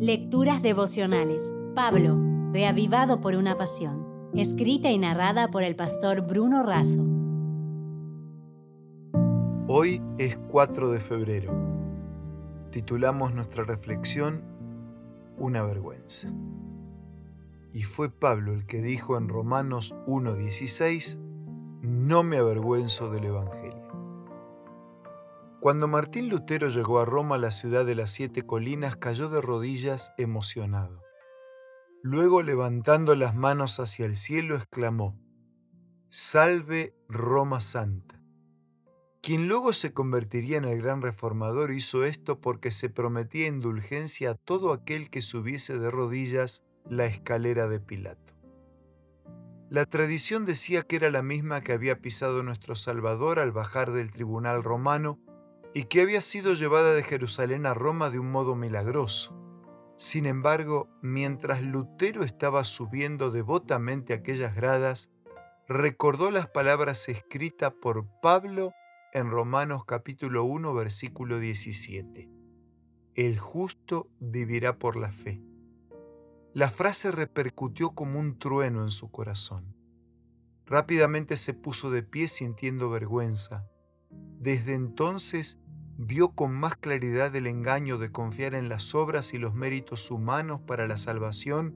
Lecturas devocionales. Pablo, reavivado por una pasión. Escrita y narrada por el pastor Bruno Razo. Hoy es 4 de febrero. Titulamos nuestra reflexión Una vergüenza. Y fue Pablo el que dijo en Romanos 1.16, No me avergüenzo del Evangelio. Cuando Martín Lutero llegó a Roma, la ciudad de las siete colinas, cayó de rodillas emocionado. Luego, levantando las manos hacia el cielo, exclamó, Salve Roma Santa. Quien luego se convertiría en el gran reformador hizo esto porque se prometía indulgencia a todo aquel que subiese de rodillas la escalera de Pilato. La tradición decía que era la misma que había pisado nuestro Salvador al bajar del tribunal romano y que había sido llevada de Jerusalén a Roma de un modo milagroso. Sin embargo, mientras Lutero estaba subiendo devotamente aquellas gradas, recordó las palabras escritas por Pablo en Romanos capítulo 1 versículo 17. El justo vivirá por la fe. La frase repercutió como un trueno en su corazón. Rápidamente se puso de pie sintiendo vergüenza. Desde entonces vio con más claridad el engaño de confiar en las obras y los méritos humanos para la salvación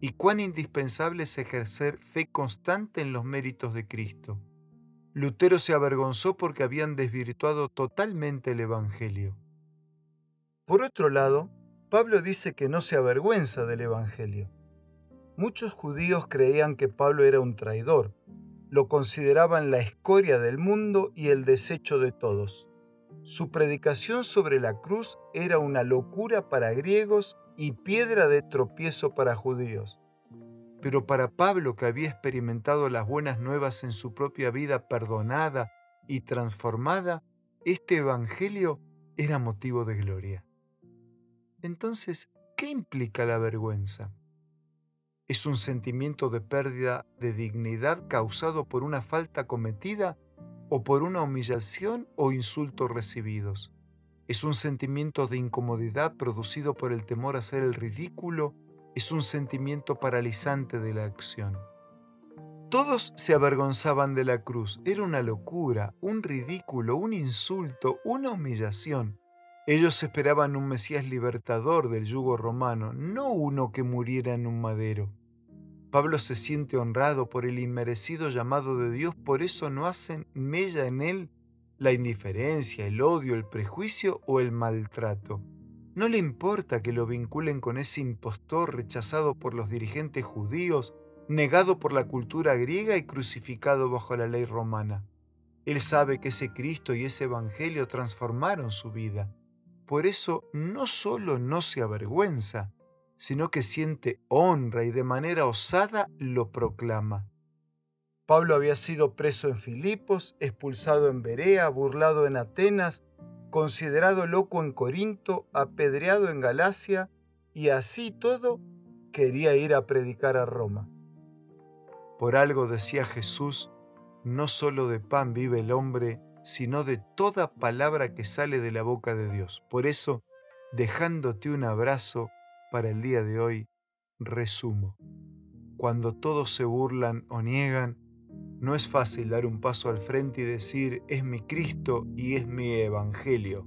y cuán indispensable es ejercer fe constante en los méritos de Cristo. Lutero se avergonzó porque habían desvirtuado totalmente el Evangelio. Por otro lado, Pablo dice que no se avergüenza del Evangelio. Muchos judíos creían que Pablo era un traidor, lo consideraban la escoria del mundo y el desecho de todos. Su predicación sobre la cruz era una locura para griegos y piedra de tropiezo para judíos. Pero para Pablo, que había experimentado las buenas nuevas en su propia vida perdonada y transformada, este Evangelio era motivo de gloria. Entonces, ¿qué implica la vergüenza? ¿Es un sentimiento de pérdida de dignidad causado por una falta cometida o por una humillación o insultos recibidos. Es un sentimiento de incomodidad producido por el temor a hacer el ridículo, es un sentimiento paralizante de la acción. Todos se avergonzaban de la cruz, era una locura, un ridículo, un insulto, una humillación. Ellos esperaban un Mesías libertador del yugo romano, no uno que muriera en un madero. Pablo se siente honrado por el inmerecido llamado de Dios, por eso no hacen mella en él la indiferencia, el odio, el prejuicio o el maltrato. No le importa que lo vinculen con ese impostor rechazado por los dirigentes judíos, negado por la cultura griega y crucificado bajo la ley romana. Él sabe que ese Cristo y ese Evangelio transformaron su vida. Por eso no solo no se avergüenza, sino que siente honra y de manera osada lo proclama. Pablo había sido preso en Filipos, expulsado en Berea, burlado en Atenas, considerado loco en Corinto, apedreado en Galacia, y así todo quería ir a predicar a Roma. Por algo decía Jesús, no solo de pan vive el hombre, sino de toda palabra que sale de la boca de Dios. Por eso, dejándote un abrazo, para el día de hoy, resumo. Cuando todos se burlan o niegan, no es fácil dar un paso al frente y decir, es mi Cristo y es mi Evangelio.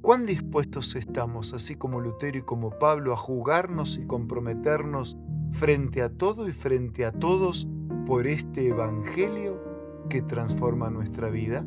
¿Cuán dispuestos estamos, así como Lutero y como Pablo, a jugarnos y comprometernos frente a todo y frente a todos por este Evangelio que transforma nuestra vida?